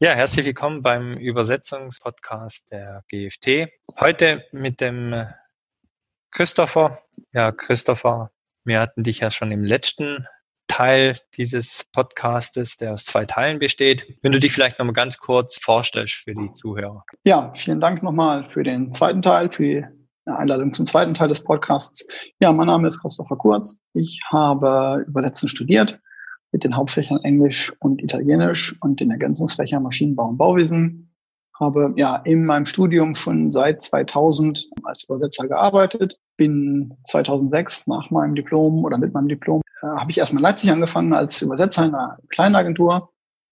Ja, herzlich willkommen beim Übersetzungspodcast der GFT. Heute mit dem Christopher. Ja, Christopher, wir hatten dich ja schon im letzten Teil dieses Podcastes, der aus zwei Teilen besteht. Wenn du dich vielleicht nochmal ganz kurz vorstellst für die Zuhörer. Ja, vielen Dank nochmal für den zweiten Teil, für die Einladung zum zweiten Teil des Podcasts. Ja, mein Name ist Christopher Kurz. Ich habe Übersetzen studiert mit den Hauptfächern Englisch und Italienisch und den Ergänzungsfächern Maschinenbau und Bauwesen. Habe ja in meinem Studium schon seit 2000 als Übersetzer gearbeitet. Bin 2006 nach meinem Diplom oder mit meinem Diplom äh, habe ich erstmal in Leipzig angefangen als Übersetzer in einer kleinen Agentur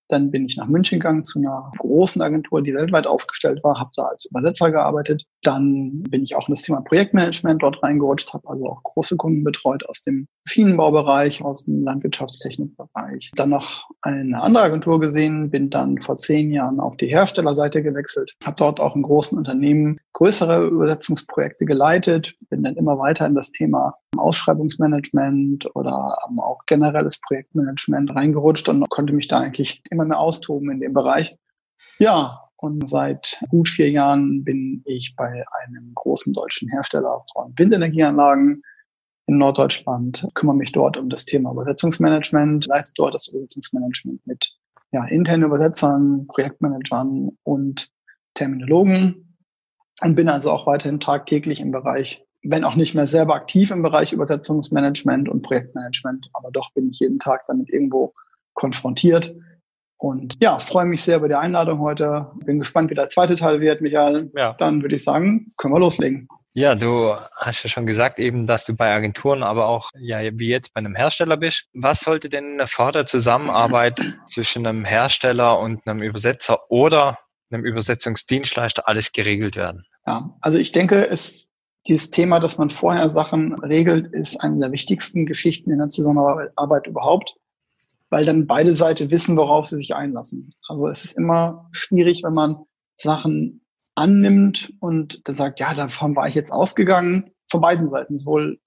dann bin ich nach München gegangen zu einer großen Agentur, die weltweit aufgestellt war, habe da als Übersetzer gearbeitet. Dann bin ich auch in das Thema Projektmanagement dort reingerutscht, habe also auch große Kunden betreut aus dem Maschinenbaubereich, aus dem Landwirtschaftstechnikbereich. Dann noch eine andere Agentur gesehen, bin dann vor zehn Jahren auf die Herstellerseite gewechselt, habe dort auch in großen Unternehmen größere Übersetzungsprojekte geleitet, bin dann immer weiter in das Thema Ausschreibungsmanagement oder auch generelles Projektmanagement reingerutscht und konnte mich da eigentlich immer mehr austoben in dem Bereich. Ja, und seit gut vier Jahren bin ich bei einem großen deutschen Hersteller von Windenergieanlagen in Norddeutschland, kümmere mich dort um das Thema Übersetzungsmanagement, leite dort das Übersetzungsmanagement mit ja, internen Übersetzern, Projektmanagern und Terminologen und bin also auch weiterhin tagtäglich im Bereich, wenn auch nicht mehr selber aktiv im Bereich Übersetzungsmanagement und Projektmanagement, aber doch bin ich jeden Tag damit irgendwo konfrontiert und ja, freue mich sehr über die Einladung heute. Bin gespannt, wie der zweite Teil wird, Michael. Ja. Dann würde ich sagen, können wir loslegen. Ja, du hast ja schon gesagt eben, dass du bei Agenturen, aber auch ja wie jetzt bei einem Hersteller bist. Was sollte denn vor der Zusammenarbeit zwischen einem Hersteller und einem Übersetzer oder einem Übersetzungsdienstleister alles geregelt werden? Ja, also ich denke, es, dieses Thema, dass man vorher Sachen regelt, ist eine der wichtigsten Geschichten in der Zusammenarbeit überhaupt weil dann beide Seiten wissen, worauf sie sich einlassen. Also es ist immer schwierig, wenn man Sachen annimmt und sagt, ja, davon war ich jetzt ausgegangen, von beiden Seiten, sowohl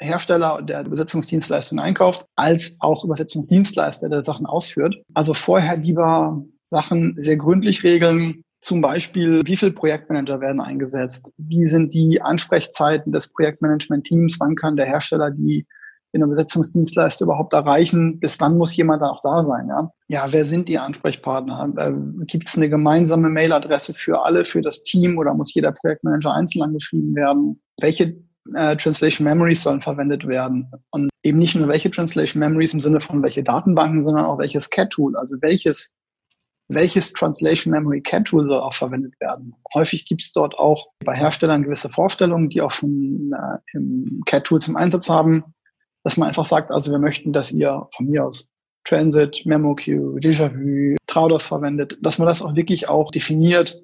Hersteller, der Übersetzungsdienstleistungen einkauft, als auch Übersetzungsdienstleister, der Sachen ausführt. Also vorher lieber Sachen sehr gründlich regeln, zum Beispiel, wie viele Projektmanager werden eingesetzt? Wie sind die Ansprechzeiten des Projektmanagement-Teams? Wann kann der Hersteller die den Übersetzungsdienstleister überhaupt erreichen? Bis wann muss jemand dann auch da sein? Ja, ja wer sind die Ansprechpartner? Äh, Gibt es eine gemeinsame Mailadresse für alle, für das Team oder muss jeder Projektmanager einzeln angeschrieben werden? Welche äh, Translation Memories sollen verwendet werden? Und eben nicht nur welche Translation Memories im Sinne von welche Datenbanken, sondern auch welches CAT-Tool, also welches welches Translation Memory CAT Tool soll auch verwendet werden. Häufig gibt es dort auch bei Herstellern gewisse Vorstellungen, die auch schon äh, im CAT Tool zum Einsatz haben dass man einfach sagt, also wir möchten, dass ihr von mir aus Transit, MemoQ, Déjà-vu, Traudos verwendet, dass man das auch wirklich auch definiert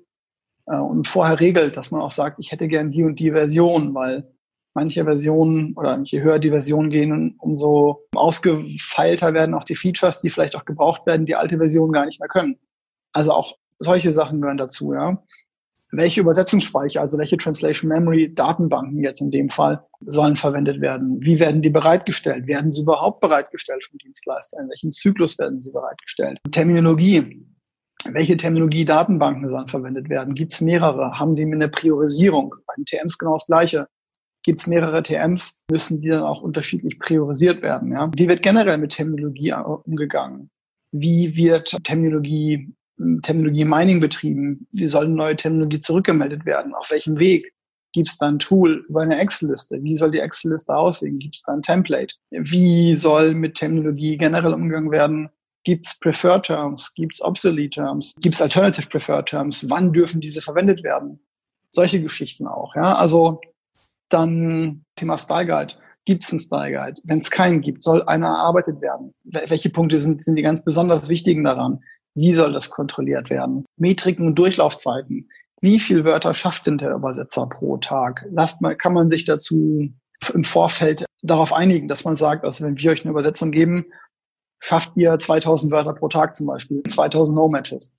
äh, und vorher regelt, dass man auch sagt, ich hätte gern die und die Version, weil manche Versionen oder je höher die Versionen gehen, umso ausgefeilter werden auch die Features, die vielleicht auch gebraucht werden, die alte Version gar nicht mehr können. Also auch solche Sachen gehören dazu, ja welche Übersetzungsspeicher, also welche Translation Memory Datenbanken jetzt in dem Fall sollen verwendet werden? Wie werden die bereitgestellt? Werden sie überhaupt bereitgestellt vom Dienstleister? In welchem Zyklus werden sie bereitgestellt? Terminologie. Welche Terminologie-Datenbanken sollen verwendet werden? Gibt es mehrere? Haben die eine Priorisierung? Bei den TMs genau das Gleiche. Gibt es mehrere TMs, müssen die dann auch unterschiedlich priorisiert werden. Ja? Wie wird generell mit Terminologie umgegangen? Wie wird Terminologie Terminologie Mining betrieben? Wie soll eine neue Terminologie zurückgemeldet werden? Auf welchem Weg? Gibt es da ein Tool über eine Excel-Liste? Wie soll die Excel-Liste aussehen? Gibt es da ein Template? Wie soll mit Terminologie generell umgegangen werden? Gibt es Preferred Terms? Gibt es Obsolete Terms? Gibt es Alternative Preferred Terms? Wann dürfen diese verwendet werden? Solche Geschichten auch. Ja, also dann Thema Style Guide. Gibt es einen Style Guide? Wenn es keinen gibt, soll einer erarbeitet werden? Welche Punkte sind, sind die ganz besonders wichtigen daran? Wie soll das kontrolliert werden? Metriken und Durchlaufzeiten. Wie viel Wörter schafft denn der Übersetzer pro Tag? Lasst mal, kann man sich dazu im Vorfeld darauf einigen, dass man sagt, also wenn wir euch eine Übersetzung geben, schafft ihr 2000 Wörter pro Tag zum Beispiel, 2000 No-Matches.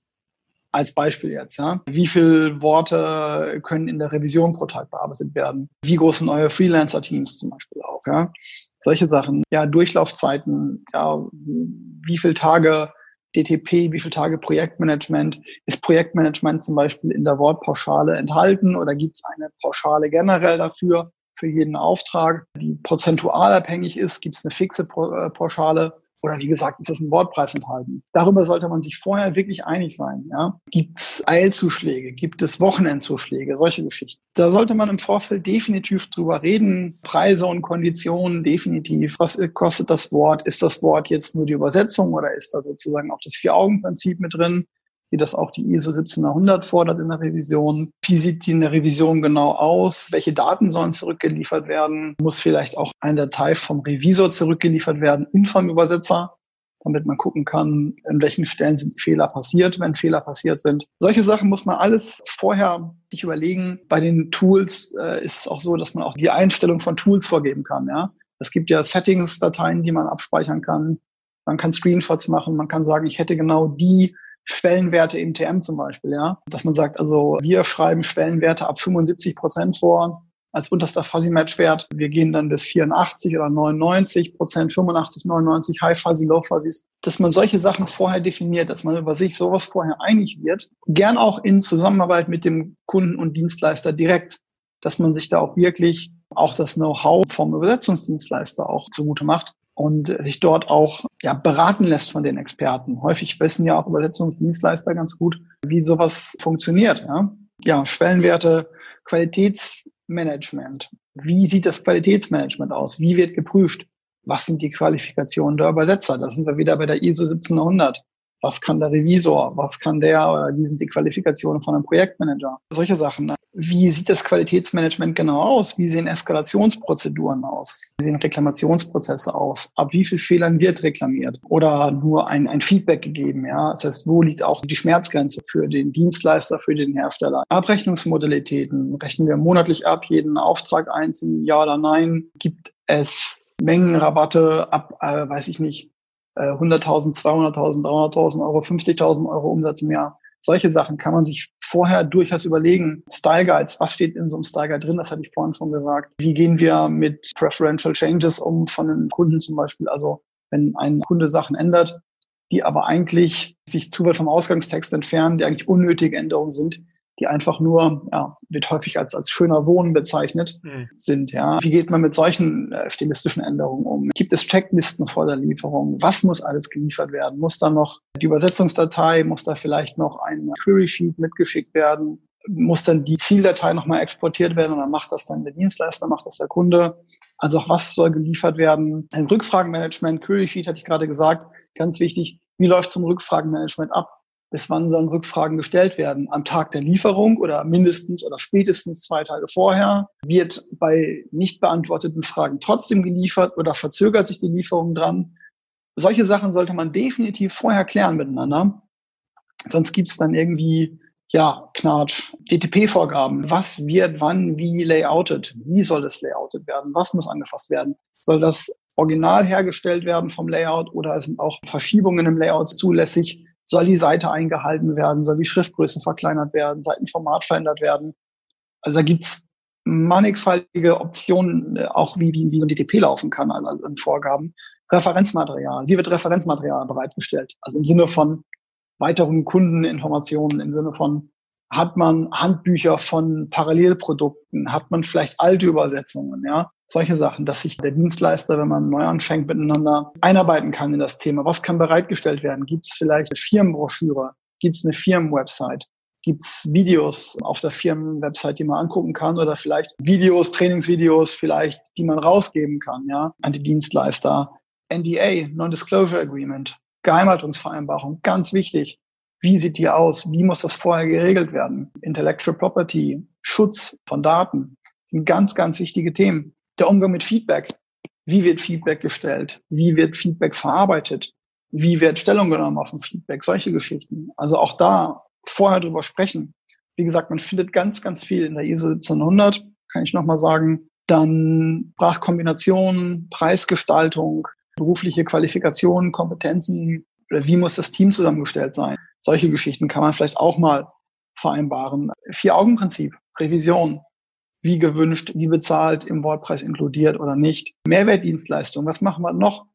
Als Beispiel jetzt, ja. Wie viele Worte können in der Revision pro Tag bearbeitet werden? Wie groß sind eure Freelancer-Teams zum Beispiel auch, ja? Solche Sachen. Ja, Durchlaufzeiten, ja, wie viele Tage DTP, wie viele Tage Projektmanagement? Ist Projektmanagement zum Beispiel in der Wortpauschale enthalten oder gibt es eine Pauschale generell dafür, für jeden Auftrag, die prozentual abhängig ist? Gibt es eine fixe äh, Pauschale? Oder wie gesagt, ist das ein Wortpreis enthalten? Darüber sollte man sich vorher wirklich einig sein. Ja? Gibt es Eilzuschläge? Gibt es Wochenendzuschläge? Solche Geschichten. Da sollte man im Vorfeld definitiv drüber reden. Preise und Konditionen definitiv. Was kostet das Wort? Ist das Wort jetzt nur die Übersetzung oder ist da sozusagen auch das Vier-Augen-Prinzip mit drin? Wie das auch die ISO 17100 fordert in der Revision. Wie sieht die in der Revision genau aus? Welche Daten sollen zurückgeliefert werden? Muss vielleicht auch eine Datei vom Revisor zurückgeliefert werden und vom Übersetzer? damit man gucken kann, an welchen Stellen sind Fehler passiert, wenn Fehler passiert sind. Solche Sachen muss man alles vorher sich überlegen. Bei den Tools äh, ist es auch so, dass man auch die Einstellung von Tools vorgeben kann. Ja, es gibt ja Settings-Dateien, die man abspeichern kann. Man kann Screenshots machen. Man kann sagen, ich hätte genau die Schwellenwerte im TM zum Beispiel, ja. Dass man sagt, also wir schreiben Schwellenwerte ab 75 Prozent vor als unterster Fuzzy-Match-Wert. Wir gehen dann bis 84 oder 99 Prozent, 85, 99, High Fuzzy, Low Fuzzies. Dass man solche Sachen vorher definiert, dass man über sich sowas vorher einig wird. Gern auch in Zusammenarbeit mit dem Kunden und Dienstleister direkt, dass man sich da auch wirklich auch das Know-how vom Übersetzungsdienstleister auch zugute macht und sich dort auch ja, beraten lässt von den Experten. Häufig wissen ja auch Übersetzungsdienstleister ganz gut, wie sowas funktioniert. Ja, ja Schwellenwerte, Qualitätsmanagement. Wie sieht das Qualitätsmanagement aus? Wie wird geprüft? Was sind die Qualifikationen der Übersetzer? Da sind wir wieder bei der ISO 1700 was kann der Revisor, was kann der, wie sind die Qualifikationen von einem Projektmanager, solche Sachen. Wie sieht das Qualitätsmanagement genau aus? Wie sehen Eskalationsprozeduren aus? Wie sehen Reklamationsprozesse aus? Ab wie viel Fehlern wird reklamiert? Oder nur ein, ein Feedback gegeben? Ja, das heißt, wo liegt auch die Schmerzgrenze für den Dienstleister, für den Hersteller? Abrechnungsmodalitäten. Rechnen wir monatlich ab, jeden Auftrag einzeln, ja oder nein? Gibt es Mengenrabatte ab, äh, weiß ich nicht, 100.000, 200.000, 300.000 Euro, 50.000 Euro Umsatz im Jahr. Solche Sachen kann man sich vorher durchaus überlegen. Style Guides, was steht in so einem Style Guide drin? Das hatte ich vorhin schon gesagt. Wie gehen wir mit Preferential Changes um von einem Kunden zum Beispiel? Also wenn ein Kunde Sachen ändert, die aber eigentlich sich zu weit vom Ausgangstext entfernen, die eigentlich unnötige Änderungen sind, die einfach nur, ja, wird häufig als, als schöner Wohnen bezeichnet, mhm. sind, ja. Wie geht man mit solchen äh, stilistischen Änderungen um? Gibt es Checklisten vor der Lieferung? Was muss alles geliefert werden? Muss da noch die Übersetzungsdatei, muss da vielleicht noch ein Query Sheet mitgeschickt werden? Muss dann die Zieldatei nochmal exportiert werden oder macht das dann der Dienstleister, macht das der Kunde? Also auch was soll geliefert werden? Ein Rückfragenmanagement, Query Sheet hatte ich gerade gesagt, ganz wichtig. Wie läuft zum Rückfragenmanagement ab? Bis wann sollen Rückfragen gestellt werden? Am Tag der Lieferung oder mindestens oder spätestens zwei Tage vorher? Wird bei nicht beantworteten Fragen trotzdem geliefert oder verzögert sich die Lieferung dran? Solche Sachen sollte man definitiv vorher klären miteinander. Sonst gibt es dann irgendwie, ja, Knatsch, DTP-Vorgaben. Was wird wann wie layoutet? Wie soll es layoutet werden? Was muss angefasst werden? Soll das original hergestellt werden vom Layout oder sind auch Verschiebungen im Layout zulässig? Soll die Seite eingehalten werden, soll die Schriftgröße verkleinert werden, Seitenformat verändert werden. Also da gibt's mannigfaltige Optionen, äh, auch wie, wie, wie so ein DTP laufen kann, also an Vorgaben. Referenzmaterial. Wie wird Referenzmaterial bereitgestellt? Also im Sinne von weiteren Kundeninformationen, im Sinne von hat man Handbücher von Parallelprodukten, hat man vielleicht alte Übersetzungen, ja? Solche Sachen, dass sich der Dienstleister, wenn man neu anfängt, miteinander einarbeiten kann in das Thema. Was kann bereitgestellt werden? Gibt es vielleicht eine Firmenbroschüre? Gibt es eine Firmenwebsite? Gibt es Videos auf der Firmenwebsite, die man angucken kann oder vielleicht Videos, Trainingsvideos vielleicht, die man rausgeben kann, ja, an die Dienstleister. NDA, Non-Disclosure Agreement, Geheimhaltungsvereinbarung, ganz wichtig. Wie sieht die aus? Wie muss das vorher geregelt werden? Intellectual Property, Schutz von Daten sind ganz, ganz wichtige Themen. Der Umgang mit Feedback. Wie wird Feedback gestellt? Wie wird Feedback verarbeitet? Wie wird Stellung genommen auf ein Feedback? Solche Geschichten. Also auch da vorher drüber sprechen. Wie gesagt, man findet ganz, ganz viel in der ISO 1700, kann ich nochmal sagen. Dann Sprachkombinationen, Preisgestaltung, berufliche Qualifikationen, Kompetenzen, wie muss das Team zusammengestellt sein? Solche Geschichten kann man vielleicht auch mal vereinbaren. Vier-Augen-Prinzip, Revision wie gewünscht, wie bezahlt, im Wortpreis inkludiert oder nicht. Mehrwertdienstleistung, was machen wir noch?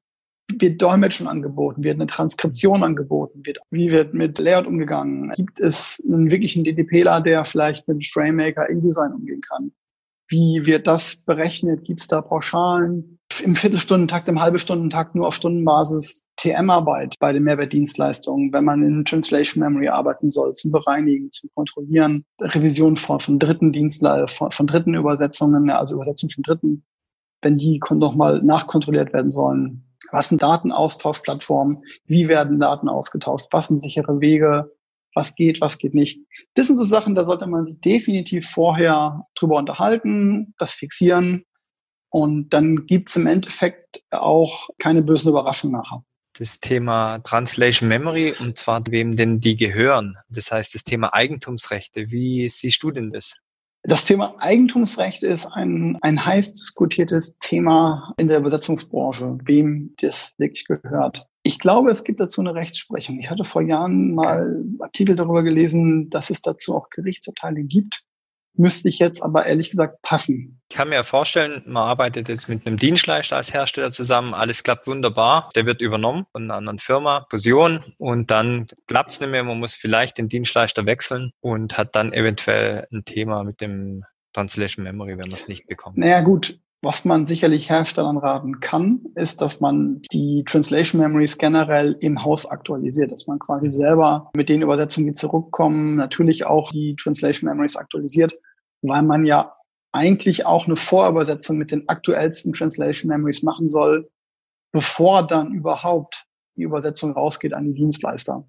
wird Dolmetschen angeboten, wird eine Transkription angeboten, wird, wie wird mit Layout umgegangen? Gibt es einen wirklichen DDPler, der vielleicht mit FrameMaker InDesign umgehen kann? Wie wird das berechnet? Gibt es da Pauschalen? Im Viertelstundentakt, im Halbestundentakt nur auf Stundenbasis TM-Arbeit bei den Mehrwertdienstleistungen, wenn man in Translation Memory arbeiten soll, zum Bereinigen, zum Kontrollieren, Revision von, von dritten Dienstleistungen, von, dritten Übersetzungen, also Übersetzung von dritten, wenn die nochmal nachkontrolliert werden sollen. Was sind Datenaustauschplattformen? Wie werden Daten ausgetauscht? Was sind sichere Wege? Was geht, was geht nicht. Das sind so Sachen, da sollte man sich definitiv vorher drüber unterhalten, das fixieren und dann gibt's im Endeffekt auch keine bösen Überraschungen nachher. Das Thema Translation Memory und zwar wem denn die gehören. Das heißt, das Thema Eigentumsrechte. Wie siehst du denn das? Das Thema Eigentumsrecht ist ein, ein heiß diskutiertes Thema in der Übersetzungsbranche, wem das wirklich gehört. Ich glaube, es gibt dazu eine Rechtsprechung. Ich hatte vor Jahren mal Artikel darüber gelesen, dass es dazu auch Gerichtsurteile gibt. Müsste ich jetzt aber ehrlich gesagt passen. Ich kann mir vorstellen, man arbeitet jetzt mit einem Dienstleister als Hersteller zusammen, alles klappt wunderbar, der wird übernommen von einer anderen Firma, Fusion. Und dann klappt es nicht mehr, man muss vielleicht den Dienstleister wechseln und hat dann eventuell ein Thema mit dem Translation Memory, wenn man es nicht bekommt. Naja gut, was man sicherlich Herstellern raten kann, ist, dass man die Translation Memories generell im Haus aktualisiert, dass man quasi selber mit den Übersetzungen, die zurückkommen, natürlich auch die Translation Memories aktualisiert, weil man ja eigentlich auch eine Vorübersetzung mit den aktuellsten Translation Memories machen soll, bevor dann überhaupt die Übersetzung rausgeht an die Dienstleister.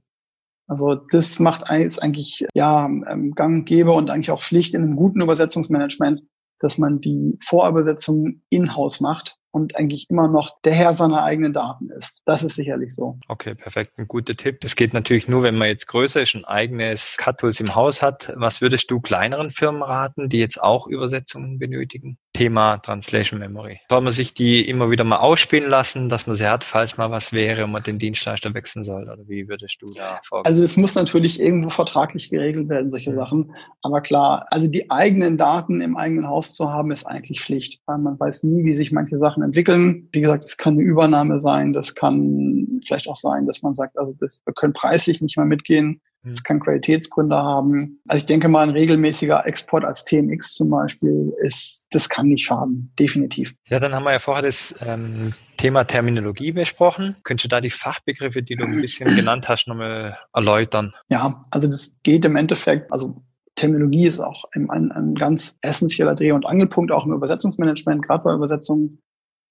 Also das macht eigentlich ja ähm, gang und gäbe und eigentlich auch Pflicht in einem guten Übersetzungsmanagement, dass man die Vorübersetzung in-house macht und eigentlich immer noch der Herr seiner eigenen Daten ist. Das ist sicherlich so. Okay, perfekt. Ein guter Tipp. Das geht natürlich nur, wenn man jetzt größer ist, ein eigenes Cut-Tools im Haus hat. Was würdest du kleineren Firmen raten, die jetzt auch Übersetzungen benötigen? Thema Translation Memory. Soll man sich die immer wieder mal ausspielen lassen, dass man sie hat, falls mal was wäre und man den Dienstleister wechseln soll? Oder wie würdest du da vorgehen? Also es muss natürlich irgendwo vertraglich geregelt werden, solche mhm. Sachen. Aber klar, also die eigenen Daten im eigenen Haus zu haben, ist eigentlich Pflicht, weil man weiß nie, wie sich manche Sachen entwickeln. Wie gesagt, es kann eine Übernahme sein, das kann vielleicht auch sein, dass man sagt, also das, wir können preislich nicht mehr mitgehen. Mhm. Es kann Qualitätsgründe haben. Also ich denke mal, ein regelmäßiger Export als TMX zum Beispiel ist, das kann nicht schaden, definitiv. Ja, dann haben wir ja vorher das ähm, Thema Terminologie besprochen. Könntest du da die Fachbegriffe, die du ein bisschen genannt hast, nochmal erläutern? Ja, also das geht im Endeffekt, also Terminologie ist auch ein, ein, ein ganz essentieller Dreh- und Angelpunkt, auch im Übersetzungsmanagement, gerade bei Übersetzungen.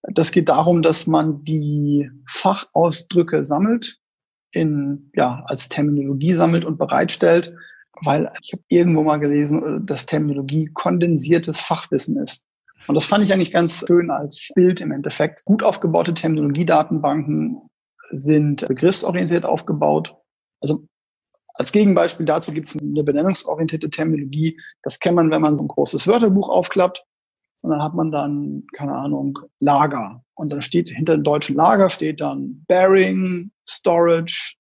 Das geht darum, dass man die Fachausdrücke sammelt in, ja, als Terminologie sammelt und bereitstellt, weil ich habe irgendwo mal gelesen, dass Terminologie kondensiertes Fachwissen ist. Und das fand ich eigentlich ganz schön als Bild im Endeffekt. Gut aufgebaute Terminologiedatenbanken sind begriffsorientiert aufgebaut. Also als Gegenbeispiel dazu gibt es eine benennungsorientierte Terminologie. Das kennt man, wenn man so ein großes Wörterbuch aufklappt. Und dann hat man dann, keine Ahnung, Lager. Und dann steht hinter dem deutschen Lager steht dann Bearing, Storage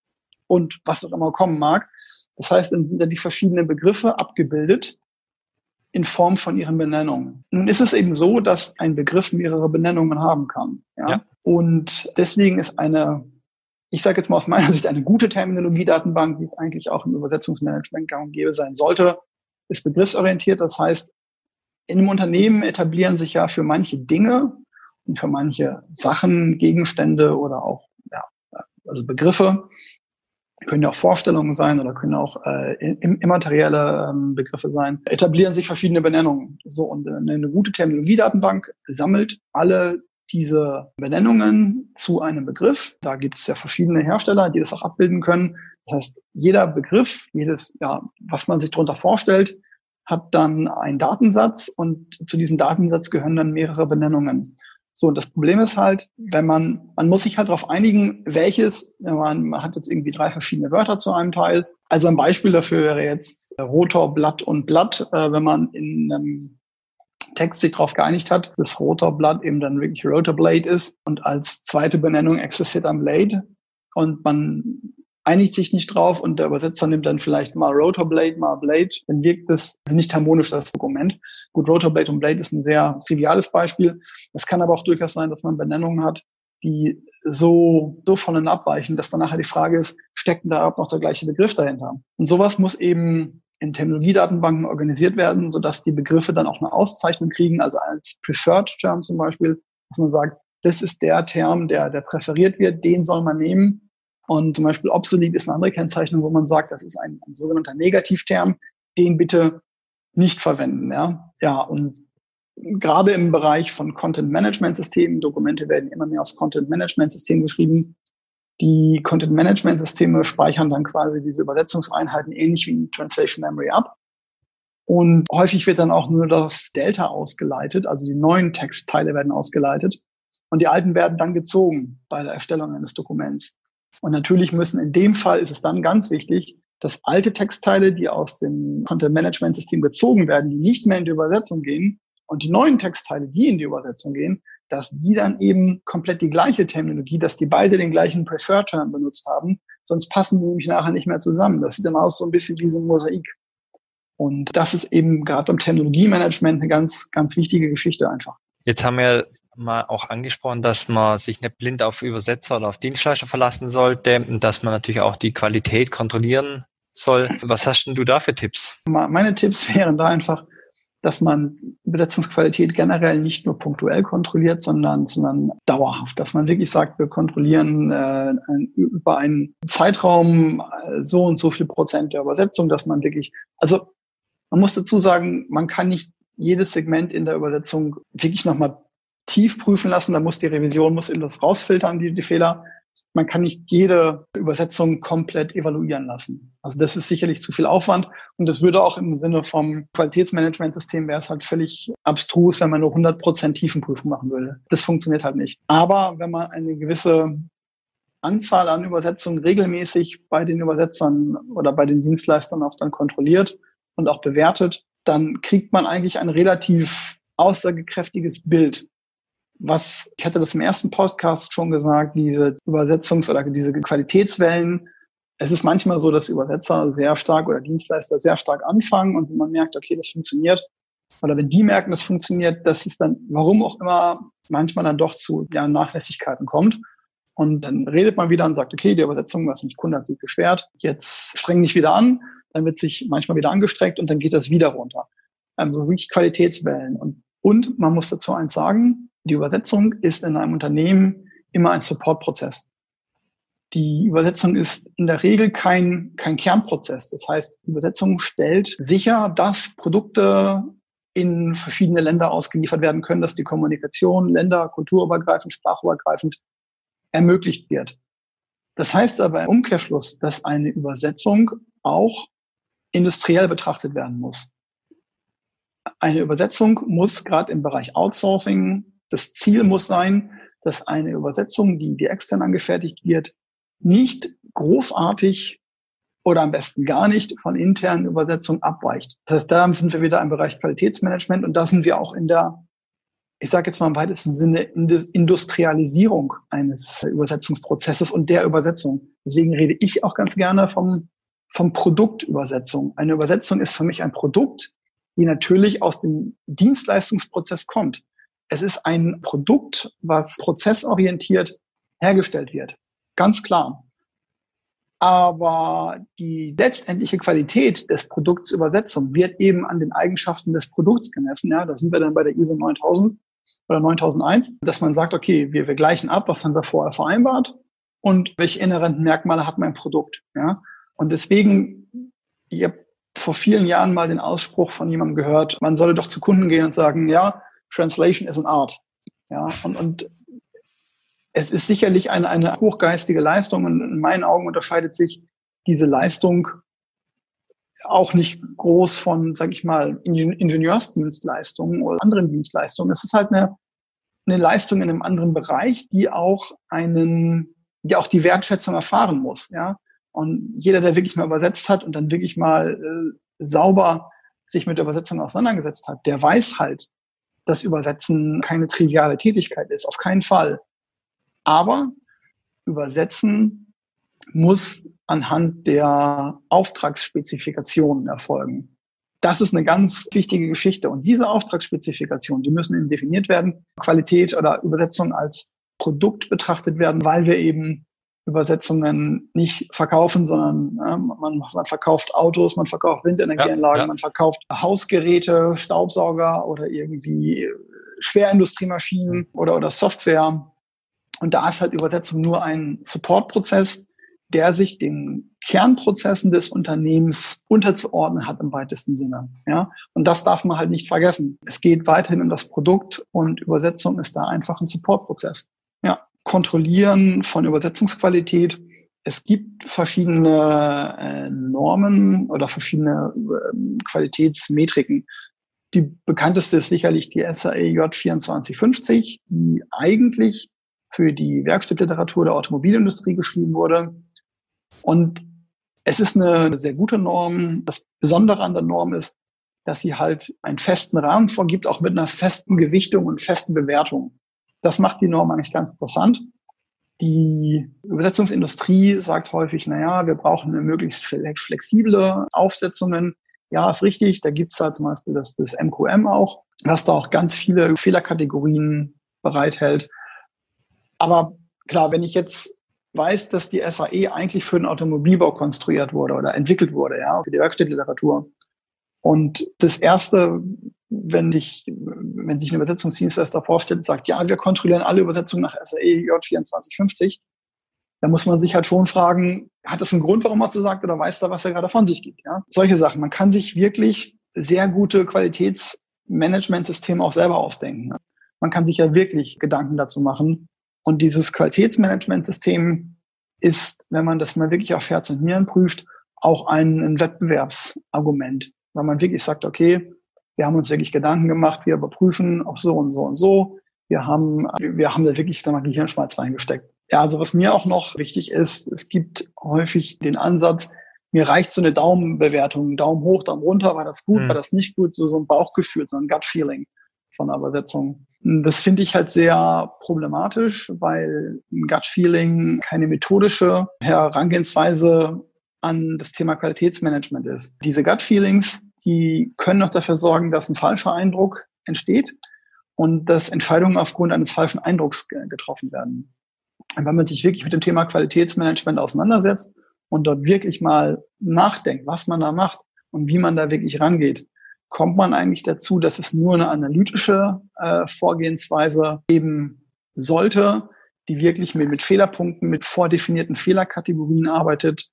und was auch immer kommen mag. Das heißt, dann sind da die verschiedenen Begriffe abgebildet in Form von ihren Benennungen. Nun ist es eben so, dass ein Begriff mehrere Benennungen haben kann. Ja? ja. Und deswegen ist eine, ich sage jetzt mal aus meiner Sicht, eine gute Terminologiedatenbank, wie es eigentlich auch im Übersetzungsmanagement gang und gäbe sein sollte, ist begriffsorientiert. Das heißt, in einem Unternehmen etablieren sich ja für manche Dinge und für manche Sachen, Gegenstände oder auch ja, also Begriffe, können ja auch Vorstellungen sein oder können auch äh, immaterielle ähm, Begriffe sein, etablieren sich verschiedene Benennungen. So, und eine, eine gute Terminologiedatenbank sammelt alle diese Benennungen zu einem Begriff. Da gibt es ja verschiedene Hersteller, die das auch abbilden können. Das heißt, jeder Begriff, jedes, ja, was man sich darunter vorstellt, hat dann einen Datensatz und zu diesem Datensatz gehören dann mehrere Benennungen. So, und das Problem ist halt, wenn man, man muss sich halt darauf einigen, welches, man, man hat jetzt irgendwie drei verschiedene Wörter zu einem Teil. Also ein Beispiel dafür wäre jetzt Rotor, Blatt und Blatt, äh, wenn man in einem Text sich darauf geeinigt hat, dass Rotorblatt eben dann wirklich Rotorblade ist und als zweite Benennung existiert ein Blade und man einigt sich nicht drauf und der Übersetzer nimmt dann vielleicht mal Rotorblade, mal Blade, dann wirkt das nicht harmonisch, das Dokument. Gut, Rotorblade und Blade ist ein sehr triviales Beispiel. Es kann aber auch durchaus sein, dass man Benennungen hat, die so, so voneinander abweichen, dass dann nachher die Frage ist, steckt da überhaupt noch der gleiche Begriff dahinter? Und sowas muss eben in Terminologiedatenbanken organisiert werden, sodass die Begriffe dann auch eine Auszeichnung kriegen, also als Preferred Term zum Beispiel, dass man sagt, das ist der Term, der, der präferiert wird, den soll man nehmen. Und zum Beispiel obsolet ist eine andere Kennzeichnung, wo man sagt, das ist ein, ein sogenannter Negativterm, den bitte nicht verwenden. Ja, ja und gerade im Bereich von Content Management Systemen, Dokumente werden immer mehr aus Content Management Systemen geschrieben. Die Content Management Systeme speichern dann quasi diese Übersetzungseinheiten ähnlich wie in Translation Memory ab. Und häufig wird dann auch nur das Delta ausgeleitet, also die neuen Textteile werden ausgeleitet und die alten werden dann gezogen bei der Erstellung eines Dokuments. Und natürlich müssen in dem Fall ist es dann ganz wichtig, dass alte Textteile, die aus dem Content Management System gezogen werden, die nicht mehr in die Übersetzung gehen, und die neuen Textteile, die in die Übersetzung gehen, dass die dann eben komplett die gleiche Terminologie, dass die beide den gleichen Preferred Term benutzt haben, sonst passen die nämlich nachher nicht mehr zusammen. Das sieht dann aus so ein bisschen wie so ein Mosaik. Und das ist eben gerade beim Technologiemanagement eine ganz, ganz wichtige Geschichte einfach. Jetzt haben wir mal auch angesprochen, dass man sich nicht blind auf Übersetzer oder auf Dienstleister verlassen sollte und dass man natürlich auch die Qualität kontrollieren soll. Was hast denn du da für Tipps? Meine Tipps wären da einfach, dass man Besetzungsqualität generell nicht nur punktuell kontrolliert, sondern, sondern dauerhaft. Dass man wirklich sagt, wir kontrollieren äh, über einen Zeitraum äh, so und so viel Prozent der Übersetzung, dass man wirklich, also man muss dazu sagen, man kann nicht jedes Segment in der Übersetzung wirklich nochmal tief prüfen lassen. Da muss die Revision, muss eben das rausfiltern, die, die Fehler man kann nicht jede Übersetzung komplett evaluieren lassen. Also das ist sicherlich zu viel Aufwand und das würde auch im Sinne vom Qualitätsmanagementsystem wäre es halt völlig abstrus, wenn man nur 100% Tiefenprüfung machen würde. Das funktioniert halt nicht. Aber wenn man eine gewisse Anzahl an Übersetzungen regelmäßig bei den Übersetzern oder bei den Dienstleistern auch dann kontrolliert und auch bewertet, dann kriegt man eigentlich ein relativ aussagekräftiges Bild was, ich hatte das im ersten Podcast schon gesagt, diese Übersetzungs- oder diese Qualitätswellen. Es ist manchmal so, dass Übersetzer sehr stark oder Dienstleister sehr stark anfangen und wenn man merkt, okay, das funktioniert, oder wenn die merken, das funktioniert, dass es dann, warum auch immer, manchmal dann doch zu ja, Nachlässigkeiten kommt. Und dann redet man wieder und sagt, okay, die Übersetzung, was nicht Kunde hat sich beschwert, jetzt streng dich wieder an, dann wird sich manchmal wieder angestreckt und dann geht das wieder runter. Also wirklich Qualitätswellen. Und, und man muss dazu eins sagen, die Übersetzung ist in einem Unternehmen immer ein Supportprozess. Die Übersetzung ist in der Regel kein, kein Kernprozess. Das heißt, Übersetzung stellt sicher, dass Produkte in verschiedene Länder ausgeliefert werden können, dass die Kommunikation länder-, kulturübergreifend, sprachübergreifend ermöglicht wird. Das heißt aber im Umkehrschluss, dass eine Übersetzung auch industriell betrachtet werden muss. Eine Übersetzung muss gerade im Bereich Outsourcing das Ziel muss sein, dass eine Übersetzung, die, die extern angefertigt wird, nicht großartig oder am besten gar nicht von internen Übersetzungen abweicht. Das heißt, da sind wir wieder im Bereich Qualitätsmanagement und da sind wir auch in der, ich sage jetzt mal im weitesten Sinne, Industrialisierung eines Übersetzungsprozesses und der Übersetzung. Deswegen rede ich auch ganz gerne vom, vom Produktübersetzung. Eine Übersetzung ist für mich ein Produkt, die natürlich aus dem Dienstleistungsprozess kommt. Es ist ein Produkt, was prozessorientiert hergestellt wird. Ganz klar. Aber die letztendliche Qualität des Produkts Übersetzung wird eben an den Eigenschaften des Produkts gemessen. Ja, da sind wir dann bei der ISO 9000 oder 9001, dass man sagt, okay, wir, wir gleichen ab, was haben wir vorher vereinbart und welche inhärenten Merkmale hat mein Produkt. Ja, und deswegen, ich habe vor vielen Jahren mal den Ausspruch von jemandem gehört, man solle doch zu Kunden gehen und sagen, ja, Translation is an art. Ja, und, und es ist sicherlich eine, eine hochgeistige Leistung und in meinen Augen unterscheidet sich diese Leistung auch nicht groß von, sage ich mal, Ingenieursdienstleistungen oder anderen Dienstleistungen. Es ist halt eine, eine Leistung in einem anderen Bereich, die auch einen, die auch die Wertschätzung erfahren muss. Ja, und jeder, der wirklich mal übersetzt hat und dann wirklich mal äh, sauber sich mit der Übersetzung auseinandergesetzt hat, der weiß halt, dass Übersetzen keine triviale Tätigkeit ist, auf keinen Fall. Aber Übersetzen muss anhand der Auftragsspezifikationen erfolgen. Das ist eine ganz wichtige Geschichte. Und diese Auftragsspezifikationen, die müssen eben definiert werden. Qualität oder Übersetzung als Produkt betrachtet werden, weil wir eben Übersetzungen nicht verkaufen, sondern äh, man, man, verkauft Autos, man verkauft Windenergieanlagen, ja, ja. man verkauft Hausgeräte, Staubsauger oder irgendwie Schwerindustriemaschinen oder, oder Software. Und da ist halt Übersetzung nur ein Supportprozess, der sich den Kernprozessen des Unternehmens unterzuordnen hat im weitesten Sinne. Ja? Und das darf man halt nicht vergessen. Es geht weiterhin um das Produkt und Übersetzung ist da einfach ein Supportprozess. Kontrollieren von Übersetzungsqualität. Es gibt verschiedene äh, Normen oder verschiedene äh, Qualitätsmetriken. Die bekannteste ist sicherlich die SAE J2450, die eigentlich für die Werkstattliteratur der Automobilindustrie geschrieben wurde. Und es ist eine sehr gute Norm. Das Besondere an der Norm ist, dass sie halt einen festen Rahmen vorgibt, auch mit einer festen Gewichtung und festen Bewertung. Das macht die Norm eigentlich ganz interessant. Die Übersetzungsindustrie sagt häufig, na ja, wir brauchen eine möglichst flexible Aufsetzungen. Ja, ist richtig. Da gibt's halt zum Beispiel das, das MQM auch, was da auch ganz viele Fehlerkategorien bereithält. Aber klar, wenn ich jetzt weiß, dass die SAE eigentlich für den Automobilbau konstruiert wurde oder entwickelt wurde, ja, für die Werkstattliteratur. Und das erste, wenn sich, wenn sich ein Übersetzungsdienstleister vorstellt und sagt, ja, wir kontrollieren alle Übersetzungen nach SAE J2450, dann muss man sich halt schon fragen, hat das einen Grund, warum er so sagt, oder weiß er, was er gerade von sich gibt, ja? Solche Sachen. Man kann sich wirklich sehr gute Qualitätsmanagementsysteme auch selber ausdenken. Man kann sich ja wirklich Gedanken dazu machen, und dieses Qualitätsmanagementsystem ist, wenn man das mal wirklich auf Herz und Nieren prüft, auch ein, ein Wettbewerbsargument, weil man wirklich sagt, okay, wir haben uns wirklich Gedanken gemacht, wir überprüfen auf so und so und so. Wir haben, wir haben da wirklich sag mal, Gehirnschmalz reingesteckt. Ja, also was mir auch noch wichtig ist, es gibt häufig den Ansatz, mir reicht so eine Daumenbewertung, Daumen hoch, Daumen runter, war das gut, mhm. war das nicht gut, so, so ein Bauchgefühl, so ein Gut-Feeling von der Übersetzung. Das finde ich halt sehr problematisch, weil ein Gut-Feeling keine methodische Herangehensweise an das Thema Qualitätsmanagement ist. Diese Gut-Feelings, die können auch dafür sorgen, dass ein falscher Eindruck entsteht und dass Entscheidungen aufgrund eines falschen Eindrucks getroffen werden. Und wenn man sich wirklich mit dem Thema Qualitätsmanagement auseinandersetzt und dort wirklich mal nachdenkt, was man da macht und wie man da wirklich rangeht, kommt man eigentlich dazu, dass es nur eine analytische äh, Vorgehensweise geben sollte, die wirklich mit, mit Fehlerpunkten, mit vordefinierten Fehlerkategorien arbeitet.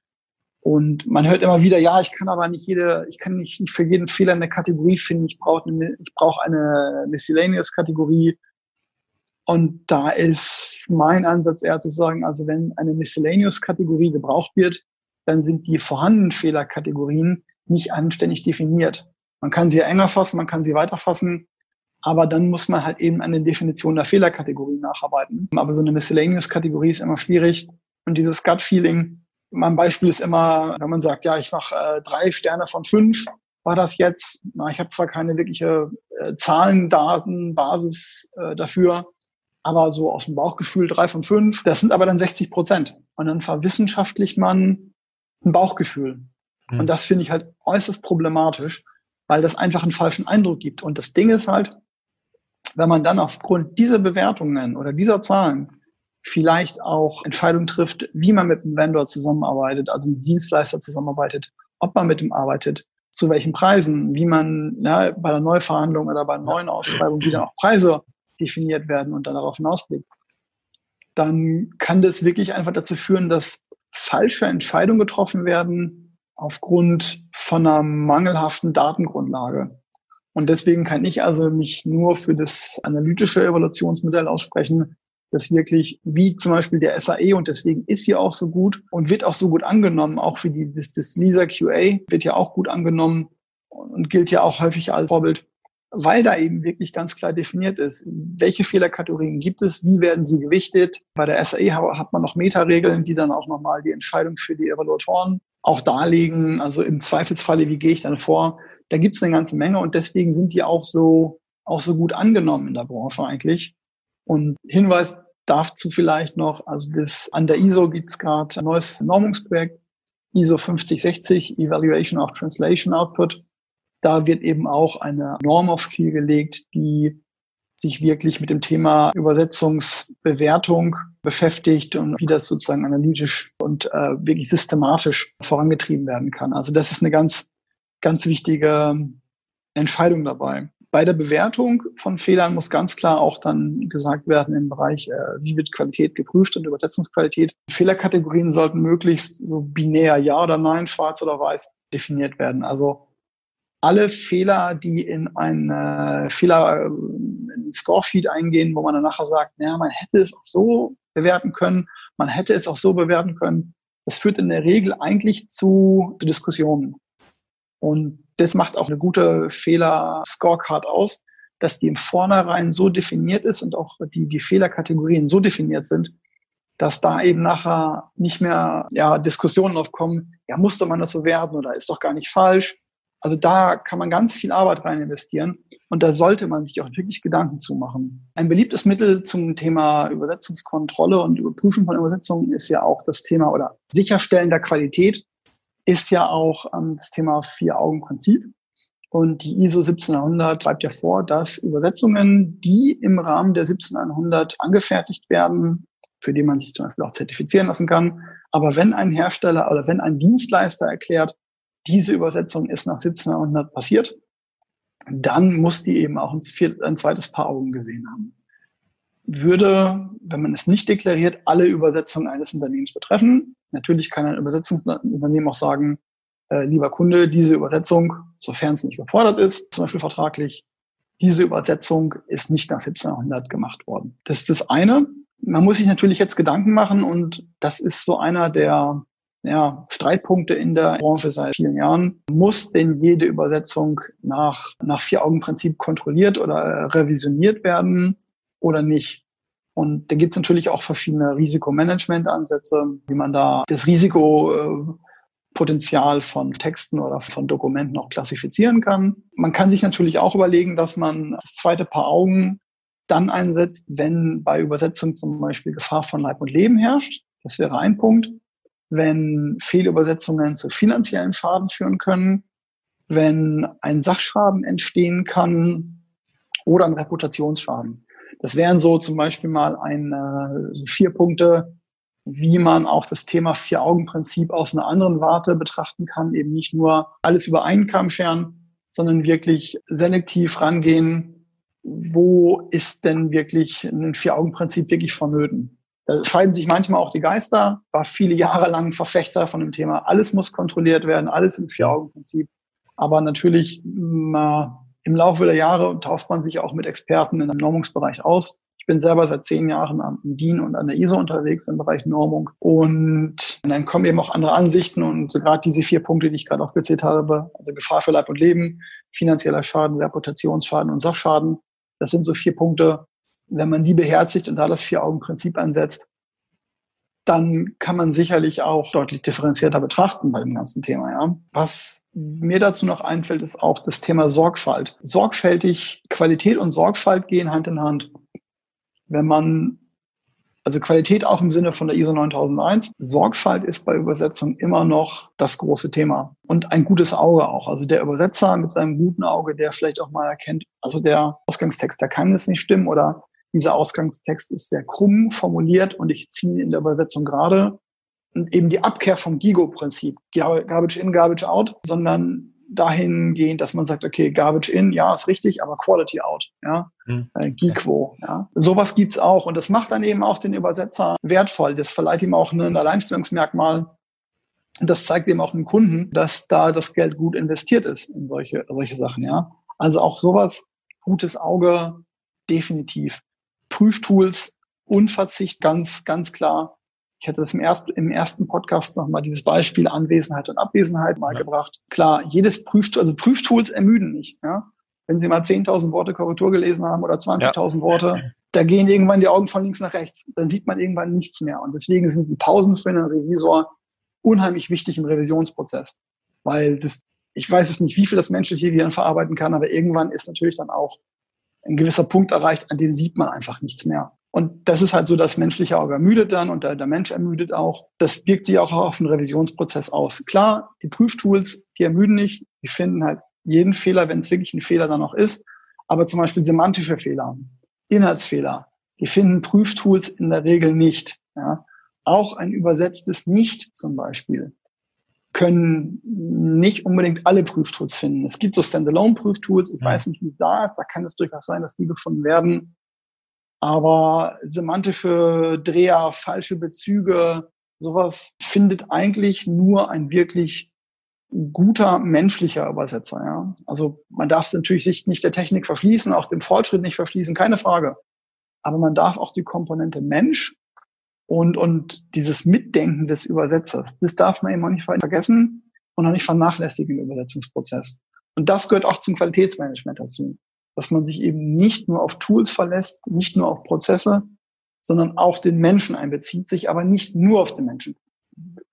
Und man hört immer wieder, ja, ich kann aber nicht jede, ich kann nicht, für jeden Fehler eine Kategorie finden. Ich brauche eine, ich brauche eine Miscellaneous-Kategorie. Und da ist mein Ansatz eher zu sagen, also wenn eine Miscellaneous-Kategorie gebraucht wird, dann sind die vorhandenen Fehlerkategorien nicht anständig definiert. Man kann sie enger fassen, man kann sie weiter fassen, aber dann muss man halt eben an der Definition der Fehlerkategorie nacharbeiten. Aber so eine Miscellaneous-Kategorie ist immer schwierig. Und dieses Gut-Feeling, mein Beispiel ist immer, wenn man sagt, ja, ich mache äh, drei Sterne von fünf, war das jetzt, na, ich habe zwar keine wirkliche äh, Zahlen, Daten, Basis äh, dafür, aber so aus dem Bauchgefühl drei von fünf, das sind aber dann 60 Prozent. Und dann verwissenschaftlicht man ein Bauchgefühl. Mhm. Und das finde ich halt äußerst problematisch weil das einfach einen falschen Eindruck gibt. Und das Ding ist halt, wenn man dann aufgrund dieser Bewertungen oder dieser Zahlen vielleicht auch Entscheidungen trifft, wie man mit einem Vendor zusammenarbeitet, also mit einem Dienstleister zusammenarbeitet, ob man mit ihm arbeitet, zu welchen Preisen, wie man ja, bei der Neuverhandlung oder bei neuen Ausschreibungen, wie dann auch Preise definiert werden und dann darauf hinausblickt, dann kann das wirklich einfach dazu führen, dass falsche Entscheidungen getroffen werden, aufgrund von einer mangelhaften Datengrundlage. Und deswegen kann ich also mich nur für das analytische Evaluationsmodell aussprechen, das wirklich, wie zum Beispiel der SAE, und deswegen ist sie auch so gut und wird auch so gut angenommen, auch für die, das, das Lisa QA wird ja auch gut angenommen und gilt ja auch häufig als Vorbild, weil da eben wirklich ganz klar definiert ist, welche Fehlerkategorien gibt es, wie werden sie gewichtet. Bei der SAE hat man noch Metaregeln, die dann auch nochmal die Entscheidung für die Evaluatoren auch darlegen. Also im Zweifelsfalle, wie gehe ich dann vor? Da gibt es eine ganze Menge und deswegen sind die auch so, auch so gut angenommen in der Branche eigentlich. Und Hinweis dazu vielleicht noch, also das, an der ISO gibt es gerade ein neues Normungsprojekt, ISO 5060, Evaluation of Translation Output. Da wird eben auch eine Norm auf Kiel gelegt, die sich wirklich mit dem Thema Übersetzungsbewertung beschäftigt und wie das sozusagen analytisch und äh, wirklich systematisch vorangetrieben werden kann. Also das ist eine ganz, ganz wichtige Entscheidung dabei. Bei der Bewertung von Fehlern muss ganz klar auch dann gesagt werden im Bereich, äh, wie wird Qualität geprüft und Übersetzungsqualität. Fehlerkategorien sollten möglichst so binär Ja oder Nein, Schwarz oder Weiß definiert werden. Also alle Fehler, die in ein äh, Fehler in Scoresheet eingehen, wo man dann nachher sagt, naja, man hätte es auch so bewerten können, man hätte es auch so bewerten können, das führt in der Regel eigentlich zu, zu Diskussionen. Und das macht auch eine gute Fehler-Scorecard aus, dass die im Vornherein so definiert ist und auch die, die Fehlerkategorien so definiert sind, dass da eben nachher nicht mehr ja, Diskussionen aufkommen, ja, musste man das so werden oder ist doch gar nicht falsch. Also da kann man ganz viel Arbeit rein investieren und da sollte man sich auch wirklich Gedanken zu machen. Ein beliebtes Mittel zum Thema Übersetzungskontrolle und Überprüfen von Übersetzungen ist ja auch das Thema oder Sicherstellen der Qualität ist ja auch ähm, das Thema Vier-Augen-Prinzip. Und die ISO 17100 schreibt ja vor, dass Übersetzungen, die im Rahmen der 17100 angefertigt werden, für die man sich zum Beispiel auch zertifizieren lassen kann, aber wenn ein Hersteller oder wenn ein Dienstleister erklärt, diese Übersetzung ist nach 17100 passiert, dann muss die eben auch ein, ein zweites Paar Augen gesehen haben. Würde, wenn man es nicht deklariert, alle Übersetzungen eines Unternehmens betreffen, Natürlich kann ein Übersetzungsunternehmen auch sagen, äh, lieber Kunde, diese Übersetzung, sofern es nicht gefordert ist, zum Beispiel vertraglich, diese Übersetzung ist nicht nach 1700 gemacht worden. Das ist das eine. Man muss sich natürlich jetzt Gedanken machen und das ist so einer der ja, Streitpunkte in der Branche seit vielen Jahren. Muss denn jede Übersetzung nach, nach Vier-Augen-Prinzip kontrolliert oder äh, revisioniert werden oder nicht? Und da gibt es natürlich auch verschiedene Risikomanagement-Ansätze, wie man da das Risikopotenzial von Texten oder von Dokumenten auch klassifizieren kann. Man kann sich natürlich auch überlegen, dass man das zweite Paar Augen dann einsetzt, wenn bei Übersetzung zum Beispiel Gefahr von Leib und Leben herrscht. Das wäre ein Punkt. Wenn Fehlübersetzungen zu finanziellen Schaden führen können, wenn ein Sachschaden entstehen kann oder ein Reputationsschaden. Das wären so zum Beispiel mal ein, äh, so vier Punkte, wie man auch das Thema Vier-Augen-Prinzip aus einer anderen Warte betrachten kann, eben nicht nur alles über einen Kamm scheren, sondern wirklich selektiv rangehen, wo ist denn wirklich ein Vier-Augen-Prinzip wirklich vonnöten. Da scheiden sich manchmal auch die Geister, war viele Jahre lang Verfechter von dem Thema, alles muss kontrolliert werden, alles im Vier-Augen-Prinzip. Aber natürlich, im Laufe der Jahre tauscht man sich auch mit Experten in im Normungsbereich aus. Ich bin selber seit zehn Jahren am DIN und an der ISO unterwegs im Bereich Normung. Und dann kommen eben auch andere Ansichten und so gerade diese vier Punkte, die ich gerade aufgezählt habe, also Gefahr für Leib und Leben, finanzieller Schaden, Reputationsschaden und Sachschaden. Das sind so vier Punkte. Wenn man die beherzigt und da das Vier-Augen-Prinzip einsetzt, dann kann man sicherlich auch deutlich differenzierter betrachten bei dem ganzen Thema. Ja. Was mir dazu noch einfällt, ist auch das Thema Sorgfalt. Sorgfältig, Qualität und Sorgfalt gehen Hand in Hand. Wenn man, also Qualität auch im Sinne von der ISO 9001, Sorgfalt ist bei Übersetzung immer noch das große Thema. Und ein gutes Auge auch. Also der Übersetzer mit seinem guten Auge, der vielleicht auch mal erkennt, also der Ausgangstext, der kann es nicht stimmen oder dieser Ausgangstext ist sehr krumm formuliert und ich ziehe in der Übersetzung gerade. Und eben die Abkehr vom GIGO-Prinzip, Garbage in, Garbage out, sondern dahingehend, dass man sagt, okay, Garbage in, ja, ist richtig, aber Quality out, ja, hm. äh, GIQO, ja. Sowas gibt's auch und das macht dann eben auch den Übersetzer wertvoll. Das verleiht ihm auch ein Alleinstellungsmerkmal und das zeigt eben auch dem Kunden, dass da das Geld gut investiert ist in solche, solche Sachen, ja. Also auch sowas, gutes Auge, definitiv. Prüftools Unverzicht ganz, ganz klar. Ich hatte das im, erst, im ersten Podcast nochmal dieses Beispiel Anwesenheit und Abwesenheit mal ja. gebracht. Klar, jedes Prüftool, also Prüftools ermüden nicht. Ja? Wenn Sie mal 10.000 Worte Korrektur gelesen haben oder 20.000 ja. Worte, da gehen irgendwann die Augen von links nach rechts. Dann sieht man irgendwann nichts mehr. Und deswegen sind die Pausen für einen Revisor unheimlich wichtig im Revisionsprozess. Weil das, ich weiß es nicht, wie viel das menschliche Gehirn verarbeiten kann, aber irgendwann ist natürlich dann auch ein gewisser Punkt erreicht, an dem sieht man einfach nichts mehr. Und das ist halt so, das menschliche Auge ermüdet dann und der, der Mensch ermüdet auch. Das wirkt sich auch auf den Revisionsprozess aus. Klar, die Prüftools, die ermüden nicht, die finden halt jeden Fehler, wenn es wirklich ein Fehler dann noch ist. Aber zum Beispiel semantische Fehler, Inhaltsfehler. Die finden Prüftools in der Regel nicht. Ja. Auch ein übersetztes Nicht zum Beispiel können nicht unbedingt alle Prüftools finden. Es gibt so Standalone-Prüftools, ich ja. weiß nicht, wie da ist, da kann es durchaus sein, dass die gefunden werden. Aber semantische Dreher, falsche Bezüge, sowas findet eigentlich nur ein wirklich guter menschlicher Übersetzer. Ja? Also man darf natürlich sich nicht der Technik verschließen, auch dem Fortschritt nicht verschließen, keine Frage. Aber man darf auch die Komponente Mensch und, und dieses Mitdenken des Übersetzers, das darf man eben auch nicht vergessen und auch nicht vernachlässigen im Übersetzungsprozess. Und das gehört auch zum Qualitätsmanagement dazu, dass man sich eben nicht nur auf Tools verlässt, nicht nur auf Prozesse, sondern auch den Menschen einbezieht, sich aber nicht nur auf den Menschen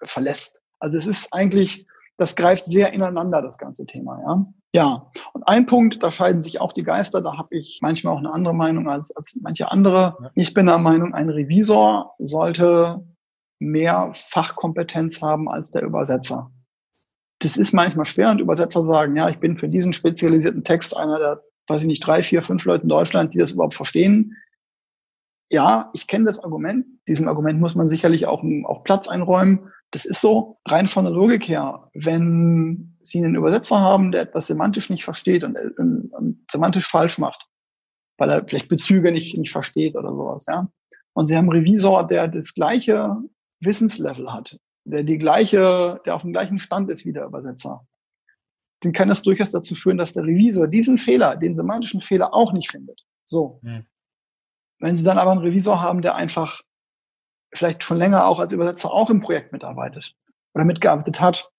verlässt. Also es ist eigentlich das greift sehr ineinander, das ganze Thema. Ja, ja. und ein Punkt, da scheiden sich auch die Geister, da habe ich manchmal auch eine andere Meinung als, als manche andere. Ich bin der Meinung, ein Revisor sollte mehr Fachkompetenz haben als der Übersetzer. Das ist manchmal schwer und Übersetzer sagen, ja, ich bin für diesen spezialisierten Text einer der, weiß ich nicht, drei, vier, fünf Leute in Deutschland, die das überhaupt verstehen. Ja, ich kenne das Argument. Diesem Argument muss man sicherlich auch, auch Platz einräumen. Das ist so rein von der Logik her. Wenn Sie einen Übersetzer haben, der etwas semantisch nicht versteht und, und, und semantisch falsch macht, weil er vielleicht Bezüge nicht, nicht versteht oder sowas, ja. Und Sie haben einen Revisor, der das gleiche Wissenslevel hat, der die gleiche, der auf dem gleichen Stand ist wie der Übersetzer, dann kann das durchaus dazu führen, dass der Revisor diesen Fehler, den semantischen Fehler auch nicht findet. So. Hm. Wenn Sie dann aber einen Revisor haben, der einfach vielleicht schon länger auch als Übersetzer auch im Projekt mitarbeitet oder mitgearbeitet hat,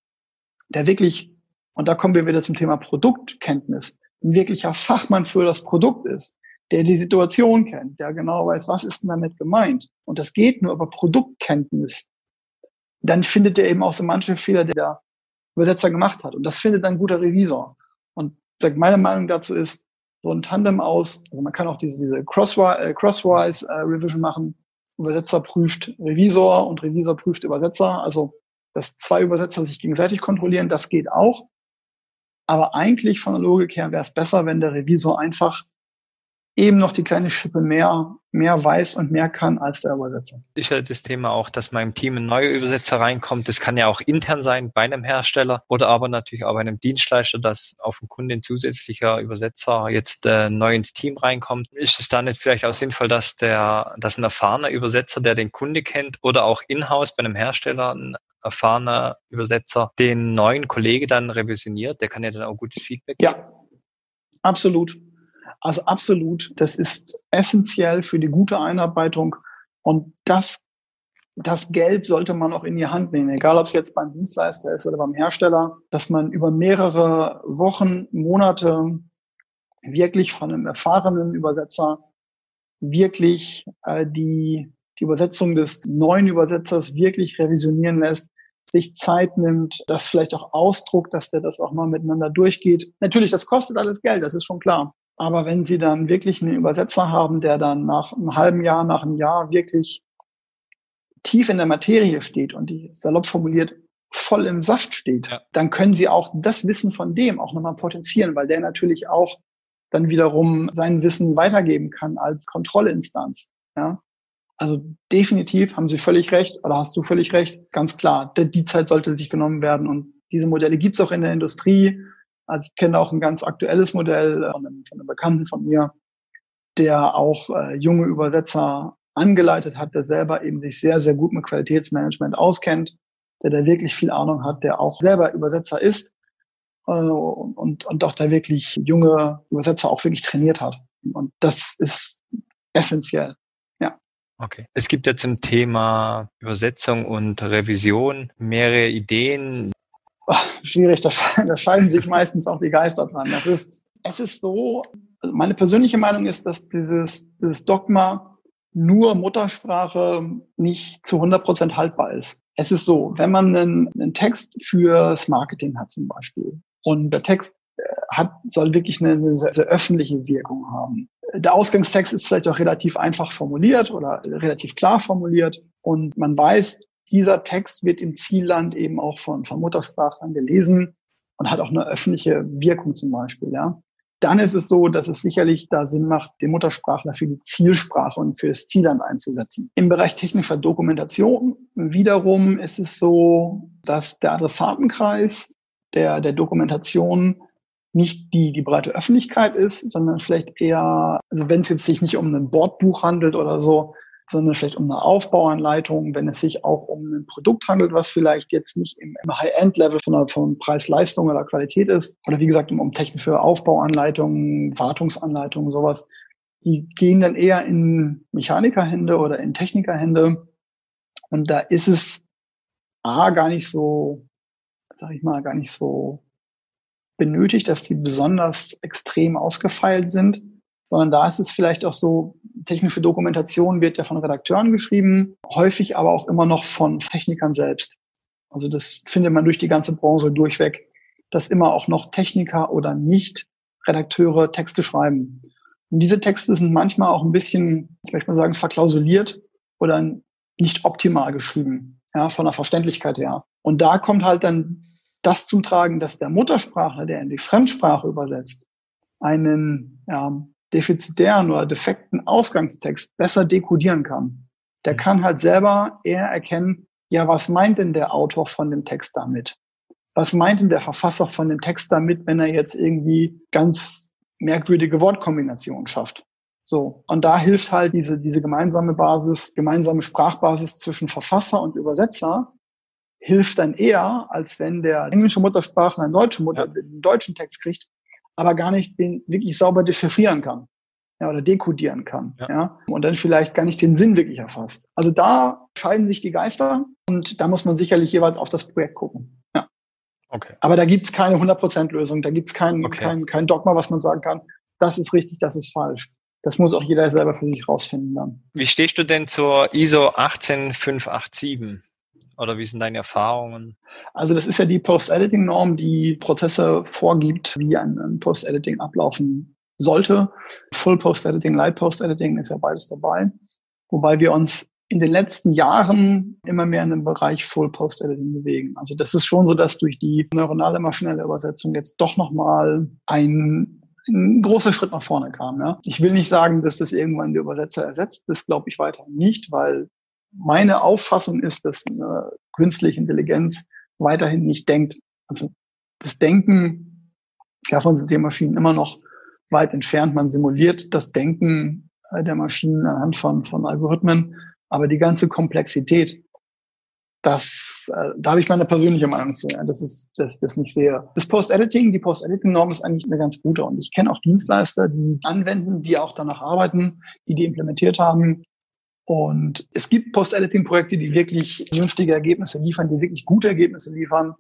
der wirklich, und da kommen wir wieder zum Thema Produktkenntnis, ein wirklicher Fachmann für das Produkt ist, der die Situation kennt, der genau weiß, was ist denn damit gemeint. Und das geht nur über Produktkenntnis. Dann findet er eben auch so manche Fehler, die der Übersetzer gemacht hat. Und das findet ein guter Revisor. Und meine Meinung dazu ist, so ein Tandem aus, also man kann auch diese, diese Crosswise, äh, Crosswise äh, Revision machen, Übersetzer prüft Revisor und Revisor prüft Übersetzer. Also, dass zwei Übersetzer sich gegenseitig kontrollieren, das geht auch. Aber eigentlich von der Logik her wäre es besser, wenn der Revisor einfach eben noch die kleine Schippe mehr, mehr weiß und mehr kann als der Übersetzer. Sicher das Thema auch, dass im Team ein neuer Übersetzer reinkommt. Das kann ja auch intern sein bei einem Hersteller oder aber natürlich auch bei einem Dienstleister, dass auf dem Kunde ein zusätzlicher Übersetzer jetzt äh, neu ins Team reinkommt. Ist es da nicht vielleicht auch sinnvoll, dass der, dass ein erfahrener Übersetzer, der den Kunde kennt oder auch in-house bei einem Hersteller ein erfahrener Übersetzer den neuen Kollege dann revisioniert? Der kann ja dann auch gutes Feedback geben. Ja, absolut. Also absolut, das ist essentiell für die gute Einarbeitung und das, das Geld sollte man auch in die Hand nehmen, egal ob es jetzt beim Dienstleister ist oder beim Hersteller, dass man über mehrere Wochen, Monate wirklich von einem erfahrenen Übersetzer wirklich äh, die, die Übersetzung des neuen Übersetzers wirklich revisionieren lässt, sich Zeit nimmt, das vielleicht auch ausdruckt, dass der das auch mal miteinander durchgeht. Natürlich, das kostet alles Geld, das ist schon klar. Aber wenn Sie dann wirklich einen Übersetzer haben, der dann nach einem halben Jahr, nach einem Jahr wirklich tief in der Materie steht und die salopp formuliert voll im Saft steht, ja. dann können Sie auch das Wissen von dem auch nochmal potenzieren, weil der natürlich auch dann wiederum sein Wissen weitergeben kann als Kontrollinstanz. Ja? Also definitiv haben Sie völlig recht oder hast du völlig recht. Ganz klar, die Zeit sollte sich genommen werden und diese Modelle gibt es auch in der Industrie. Also ich kenne auch ein ganz aktuelles Modell äh, von einem, von einem Bekannten von mir, der auch äh, junge Übersetzer angeleitet hat, der selber eben sich sehr, sehr gut mit Qualitätsmanagement auskennt, der da wirklich viel Ahnung hat, der auch selber Übersetzer ist äh, und, und auch da wirklich junge Übersetzer auch wirklich trainiert hat. Und das ist essentiell. Okay. Es gibt ja zum Thema Übersetzung und Revision mehrere Ideen, schwierig, da, da scheiden sich meistens auch die Geister dran. Das ist, es ist so, also meine persönliche Meinung ist, dass dieses, dieses Dogma nur Muttersprache nicht zu 100 Prozent haltbar ist. Es ist so, wenn man einen, einen Text fürs Marketing hat zum Beispiel und der Text äh, hat, soll wirklich eine, eine sehr, sehr öffentliche Wirkung haben. Der Ausgangstext ist vielleicht auch relativ einfach formuliert oder relativ klar formuliert und man weiß, dieser Text wird im Zielland eben auch von, von Muttersprachlern gelesen und hat auch eine öffentliche Wirkung zum Beispiel, ja. dann ist es so, dass es sicherlich da Sinn macht, den Muttersprachler für die Zielsprache und für das Zielland einzusetzen. Im Bereich technischer Dokumentation wiederum ist es so, dass der Adressatenkreis der, der Dokumentation nicht die, die breite Öffentlichkeit ist, sondern vielleicht eher, also wenn es jetzt sich nicht um ein Bordbuch handelt oder so, sondern vielleicht um eine Aufbauanleitung, wenn es sich auch um ein Produkt handelt, was vielleicht jetzt nicht im, im High-End-Level von, von Preis-Leistung oder Qualität ist, oder wie gesagt um, um technische Aufbauanleitungen, Wartungsanleitungen, sowas, die gehen dann eher in Mechanikerhände oder in Technikerhände. Und da ist es A, gar nicht so, sag ich mal, gar nicht so benötigt, dass die besonders extrem ausgefeilt sind sondern da ist es vielleicht auch so, technische Dokumentation wird ja von Redakteuren geschrieben, häufig aber auch immer noch von Technikern selbst. Also das findet man durch die ganze Branche durchweg, dass immer auch noch Techniker oder nicht Redakteure Texte schreiben. Und diese Texte sind manchmal auch ein bisschen, ich möchte mal sagen, verklausuliert oder nicht optimal geschrieben, ja, von der Verständlichkeit her. Und da kommt halt dann das zum Tragen, dass der Muttersprachler, der in die Fremdsprache übersetzt, einen ja, defizitären oder defekten Ausgangstext besser dekodieren kann. Der mhm. kann halt selber eher erkennen, ja, was meint denn der Autor von dem Text damit? Was meint denn der Verfasser von dem Text damit, wenn er jetzt irgendwie ganz merkwürdige Wortkombinationen schafft? So. Und da hilft halt diese, diese gemeinsame Basis, gemeinsame Sprachbasis zwischen Verfasser und Übersetzer, hilft dann eher, als wenn der englische Muttersprachler einen deutschen, Mutter, ja. einen deutschen Text kriegt, aber gar nicht den wirklich sauber dechiffrieren kann ja, oder dekodieren kann. Ja. ja. Und dann vielleicht gar nicht den Sinn wirklich erfasst. Also da scheiden sich die Geister und da muss man sicherlich jeweils auf das Projekt gucken. Ja. Okay. Aber da gibt's keine 100%-Lösung, da gibt's kein, okay. kein, kein Dogma, was man sagen kann, das ist richtig, das ist falsch. Das muss auch jeder selber für sich rausfinden dann. Wie stehst du denn zur ISO 18587? Oder wie sind deine Erfahrungen? Also das ist ja die Post-Editing-Norm, die Prozesse vorgibt, wie ein, Post-Editing ablaufen sollte. Full Post-Editing, Light Post-Editing ist ja beides dabei. Wobei wir uns in den letzten Jahren immer mehr in den Bereich Full Post-Editing bewegen. Also das ist schon so, dass durch die neuronale maschinelle Übersetzung jetzt doch nochmal ein, ein großer Schritt nach vorne kam. Ja. Ich will nicht sagen, dass das irgendwann die Übersetzer ersetzt. Das glaube ich weiter nicht, weil meine Auffassung ist, dass eine künstliche Intelligenz weiterhin nicht denkt. Also das Denken, davon sind die Maschinen immer noch weit entfernt. Man simuliert das Denken der Maschinen anhand von, von Algorithmen, aber die ganze Komplexität, das, äh, da habe ich meine persönliche Meinung zu, ja, das ist, dass ich das nicht sehe. Das Post-Editing, die Post-Editing-Norm ist eigentlich eine ganz gute und ich kenne auch Dienstleister, die anwenden, die auch danach arbeiten, die die implementiert haben. Und es gibt Post-Editing-Projekte, die wirklich vernünftige Ergebnisse liefern, die wirklich gute Ergebnisse liefern,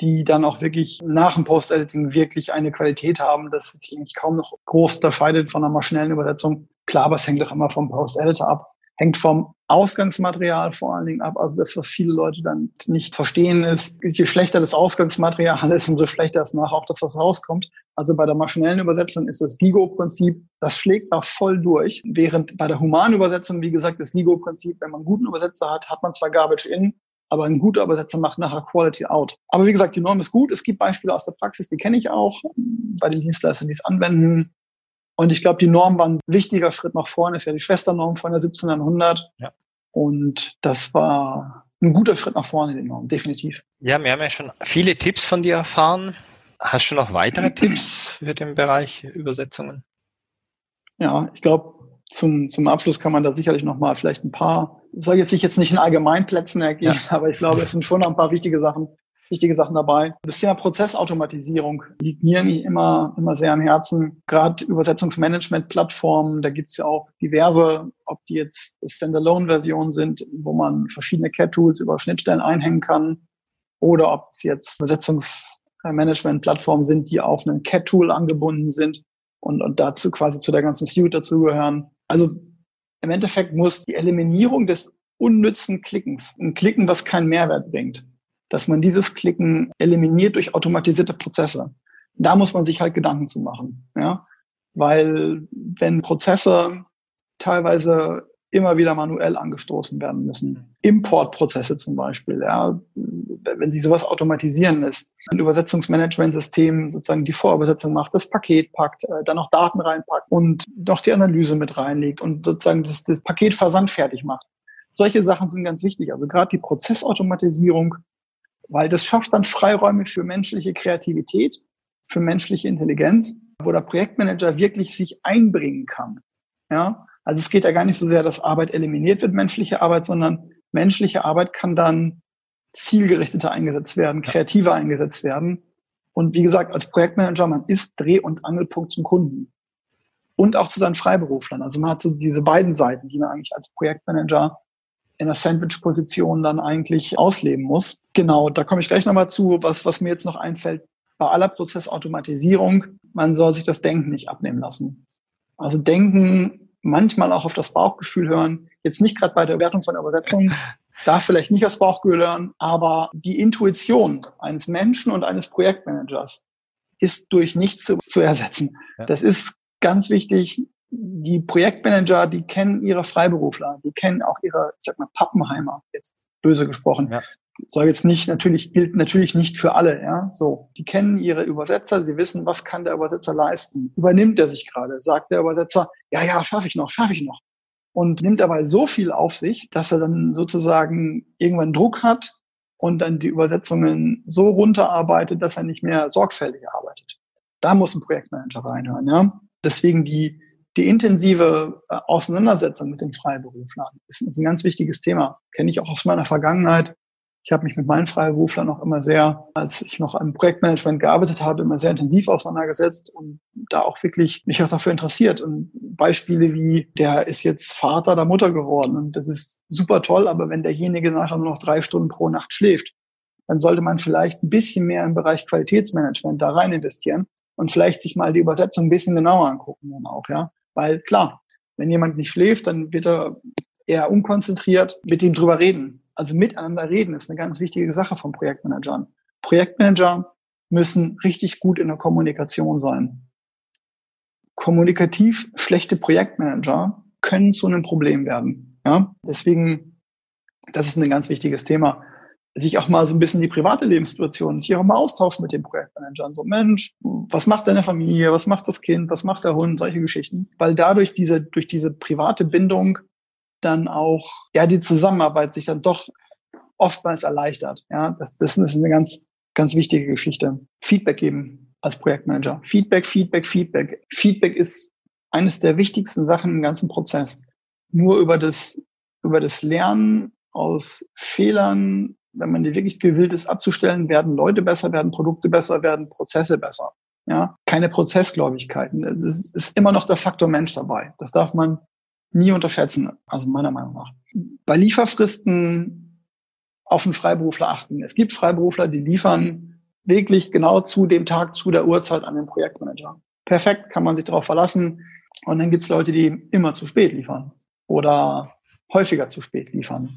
die dann auch wirklich nach dem Post-Editing wirklich eine Qualität haben, dass es sich eigentlich kaum noch groß unterscheidet von einer maschinellen Übersetzung. Klar, aber es hängt doch immer vom Post-Editor ab. Hängt vom Ausgangsmaterial vor allen Dingen ab. Also das, was viele Leute dann nicht verstehen, ist, je schlechter das Ausgangsmaterial ist, umso schlechter ist nachher auch das, was rauskommt. Also bei der maschinellen Übersetzung ist das Gigo-Prinzip, das schlägt da voll durch. Während bei der humanen Übersetzung, wie gesagt, das Gigo-Prinzip, wenn man einen guten Übersetzer hat, hat man zwar Garbage in, aber ein guter Übersetzer macht nachher Quality out. Aber wie gesagt, die Norm ist gut. Es gibt Beispiele aus der Praxis, die kenne ich auch bei den Dienstleistern, die es anwenden. Und ich glaube, die Norm war ein wichtiger Schritt nach vorne. Ist ja die Schwesternorm von der 1700. Ja. Und das war ein guter Schritt nach vorne, die Norm, definitiv. Ja, wir haben ja schon viele Tipps von dir erfahren. Hast du noch weitere Tipps für den Bereich Übersetzungen? Ja, ich glaube, zum, zum Abschluss kann man da sicherlich noch mal vielleicht ein paar soll jetzt sich jetzt nicht in Allgemeinplätzen ergeben, ja. aber ich glaube, es sind schon noch ein paar wichtige Sachen, wichtige Sachen dabei. Das Thema Prozessautomatisierung liegt mir immer, immer sehr am Herzen. Gerade Übersetzungsmanagement-Plattformen, da gibt's ja auch diverse, ob die jetzt Standalone-Versionen sind, wo man verschiedene CAT-Tools über Schnittstellen einhängen kann, oder ob es jetzt Übersetzungsmanagement-Plattformen sind, die auf einen CAT-Tool angebunden sind und, und dazu quasi zu der ganzen Suite dazugehören. Also im Endeffekt muss die Eliminierung des unnützen Klickens, ein Klicken, was keinen Mehrwert bringt, dass man dieses Klicken eliminiert durch automatisierte Prozesse. Da muss man sich halt Gedanken zu machen, ja, weil wenn Prozesse teilweise immer wieder manuell angestoßen werden müssen. Importprozesse zum Beispiel, ja, wenn Sie sowas automatisieren ist, ein Übersetzungsmanagementsystem sozusagen die Vorübersetzung macht, das Paket packt, äh, dann noch Daten reinpackt und noch die Analyse mit reinlegt und sozusagen das, das Paketversand fertig macht. Solche Sachen sind ganz wichtig. Also gerade die Prozessautomatisierung, weil das schafft dann Freiräume für menschliche Kreativität, für menschliche Intelligenz, wo der Projektmanager wirklich sich einbringen kann. Ja, also es geht ja gar nicht so sehr, dass Arbeit eliminiert wird, menschliche Arbeit, sondern menschliche Arbeit kann dann zielgerichteter eingesetzt werden, kreativer eingesetzt werden. Und wie gesagt, als Projektmanager, man ist Dreh- und Angelpunkt zum Kunden. Und auch zu seinen Freiberuflern. Also man hat so diese beiden Seiten, die man eigentlich als Projektmanager in der Sandwich-Position dann eigentlich ausleben muss. Genau, da komme ich gleich nochmal zu, was, was mir jetzt noch einfällt. Bei aller Prozessautomatisierung, man soll sich das Denken nicht abnehmen lassen. Also Denken manchmal auch auf das Bauchgefühl hören. Jetzt nicht gerade bei der Wertung von Übersetzungen, darf vielleicht nicht das Bauchgefühl hören, aber die Intuition eines Menschen und eines Projektmanagers ist durch nichts zu, zu ersetzen. Ja. Das ist ganz wichtig. Die Projektmanager, die kennen ihre Freiberufler, die kennen auch ihre, ich sag mal, Pappenheimer, jetzt böse gesprochen. Ja soll jetzt nicht, natürlich gilt natürlich nicht für alle, ja. So. Die kennen ihre Übersetzer, sie wissen, was kann der Übersetzer leisten. Übernimmt er sich gerade? Sagt der Übersetzer, ja, ja, schaffe ich noch, schaffe ich noch. Und nimmt dabei so viel auf sich, dass er dann sozusagen irgendwann Druck hat und dann die Übersetzungen so runterarbeitet, dass er nicht mehr sorgfältig arbeitet. Da muss ein Projektmanager reinhören, ja. Deswegen die, die intensive äh, Auseinandersetzung mit den Freiberuflern ist ein ganz wichtiges Thema. Kenne ich auch aus meiner Vergangenheit ich habe mich mit meinen Freiberuflern noch immer sehr, als ich noch im Projektmanagement gearbeitet habe, immer sehr intensiv auseinandergesetzt und da auch wirklich mich auch dafür interessiert. Und Beispiele wie, der ist jetzt Vater oder Mutter geworden und das ist super toll, aber wenn derjenige nachher nur noch drei Stunden pro Nacht schläft, dann sollte man vielleicht ein bisschen mehr im Bereich Qualitätsmanagement da rein investieren und vielleicht sich mal die Übersetzung ein bisschen genauer angucken dann auch, ja. Weil klar, wenn jemand nicht schläft, dann wird er eher unkonzentriert mit ihm drüber reden also miteinander reden ist eine ganz wichtige Sache von Projektmanagern. Projektmanager müssen richtig gut in der Kommunikation sein. Kommunikativ schlechte Projektmanager können zu einem Problem werden. Ja, deswegen, das ist ein ganz wichtiges Thema. Sich auch mal so ein bisschen die private Lebenssituation, sich auch mal austauschen mit den Projektmanagern. So, Mensch, was macht deine Familie? Was macht das Kind? Was macht der Hund? Solche Geschichten. Weil dadurch diese, durch diese private Bindung dann auch ja die Zusammenarbeit sich dann doch oftmals erleichtert. Ja, das, das ist eine ganz ganz wichtige Geschichte. Feedback geben als Projektmanager. Feedback, Feedback, Feedback. Feedback ist eines der wichtigsten Sachen im ganzen Prozess. Nur über das über das Lernen aus Fehlern, wenn man die wirklich gewillt ist abzustellen, werden Leute besser, werden Produkte besser, werden Prozesse besser. Ja, keine Prozessgläubigkeiten. Es ist immer noch der Faktor Mensch dabei. Das darf man nie unterschätzen, also meiner Meinung nach. Bei Lieferfristen auf einen Freiberufler achten. Es gibt Freiberufler, die liefern wirklich genau zu dem Tag, zu der Uhrzeit an den Projektmanager. Perfekt, kann man sich darauf verlassen. Und dann gibt es Leute, die immer zu spät liefern oder häufiger zu spät liefern.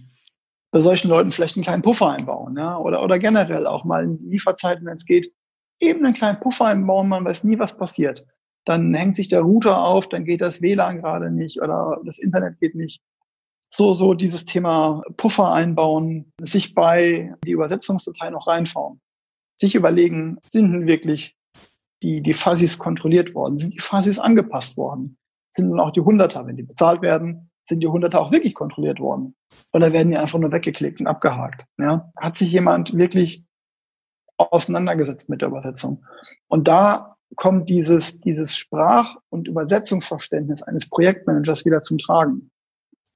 Bei solchen Leuten vielleicht einen kleinen Puffer einbauen, ja, oder, oder generell auch mal in Lieferzeiten, wenn es geht, eben einen kleinen Puffer einbauen, man weiß nie, was passiert dann hängt sich der Router auf, dann geht das WLAN gerade nicht oder das Internet geht nicht. So, so dieses Thema Puffer einbauen, sich bei die Übersetzungsdatei noch reinschauen, sich überlegen, sind denn wirklich die, die Fuzzies kontrolliert worden? Sind die Fuzzies angepasst worden? Sind dann auch die Hunderter, wenn die bezahlt werden, sind die Hunderter auch wirklich kontrolliert worden? Oder werden die einfach nur weggeklickt und abgehakt? Ja? Hat sich jemand wirklich auseinandergesetzt mit der Übersetzung? Und da kommt dieses, dieses Sprach- und Übersetzungsverständnis eines Projektmanagers wieder zum Tragen.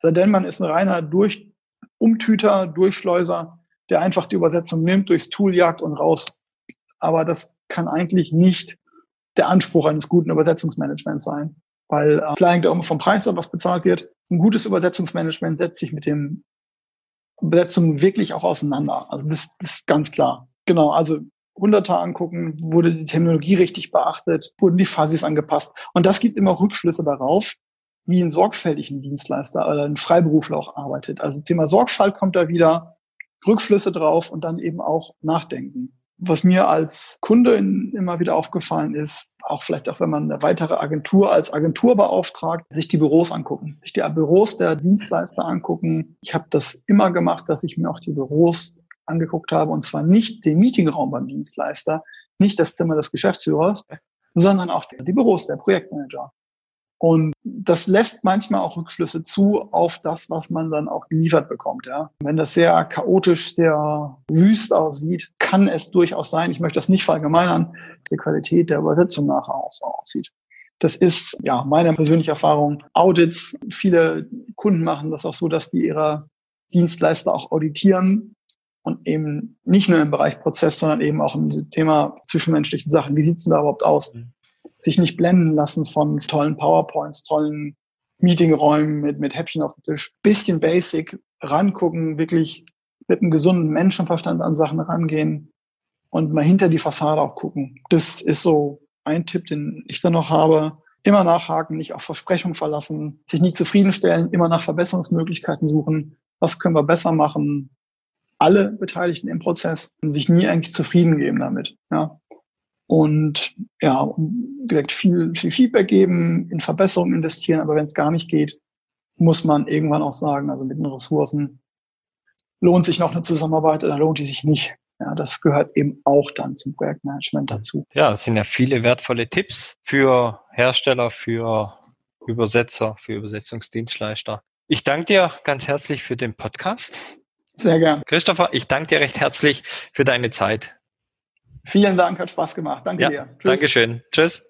Denn man ist ein reiner Durch Umtüter, Durchschleuser, der einfach die Übersetzung nimmt, durchs Tool jagt und raus. Aber das kann eigentlich nicht der Anspruch eines guten Übersetzungsmanagements sein. Weil äh, klar hängt auch immer vom Preis ab, was bezahlt wird. Ein gutes Übersetzungsmanagement setzt sich mit dem Übersetzungen wirklich auch auseinander. Also das, das ist ganz klar. Genau, also Hunderter angucken, wurde die Terminologie richtig beachtet, wurden die Fuzzies angepasst. Und das gibt immer Rückschlüsse darauf, wie ein sorgfältigen Dienstleister oder ein Freiberufler auch arbeitet. Also Thema Sorgfalt kommt da wieder, Rückschlüsse drauf und dann eben auch nachdenken. Was mir als Kunde immer wieder aufgefallen ist, auch vielleicht auch, wenn man eine weitere Agentur als Agentur beauftragt, sich die Büros angucken, sich die Büros der Dienstleister angucken. Ich habe das immer gemacht, dass ich mir auch die Büros angeguckt habe und zwar nicht den Meetingraum beim Dienstleister, nicht das Zimmer des Geschäftsführers, sondern auch die Büros der Projektmanager. Und das lässt manchmal auch Rückschlüsse zu auf das, was man dann auch geliefert bekommt. Ja. Wenn das sehr chaotisch, sehr wüst aussieht, kann es durchaus sein, ich möchte das nicht verallgemeinern, dass die Qualität der Übersetzung nachher auch so aussieht. Das ist ja meine persönliche Erfahrung. Audits, viele Kunden machen das auch so, dass die ihre Dienstleister auch auditieren und eben nicht nur im Bereich Prozess, sondern eben auch im Thema zwischenmenschlichen Sachen. Wie sieht's denn da überhaupt aus? Mhm sich nicht blenden lassen von tollen PowerPoints, tollen Meetingräumen mit, mit Häppchen auf dem Tisch. Bisschen basic rangucken, wirklich mit einem gesunden Menschenverstand an Sachen rangehen und mal hinter die Fassade auch gucken. Das ist so ein Tipp, den ich dann noch habe. Immer nachhaken, nicht auf Versprechungen verlassen, sich nicht zufriedenstellen, immer nach Verbesserungsmöglichkeiten suchen. Was können wir besser machen? Alle Beteiligten im Prozess sich nie eigentlich zufrieden geben damit. Ja und ja, gesagt, viel, viel Feedback geben, in Verbesserungen investieren, aber wenn es gar nicht geht, muss man irgendwann auch sagen, also mit den Ressourcen lohnt sich noch eine Zusammenarbeit oder lohnt die sich nicht. Ja, das gehört eben auch dann zum Projektmanagement dazu. Ja, es sind ja viele wertvolle Tipps für Hersteller, für Übersetzer, für Übersetzungsdienstleister. Ich danke dir ganz herzlich für den Podcast. Sehr gern. Christopher, ich danke dir recht herzlich für deine Zeit. Vielen Dank, hat Spaß gemacht. Danke ja, dir. Tschüss. Dankeschön. Tschüss.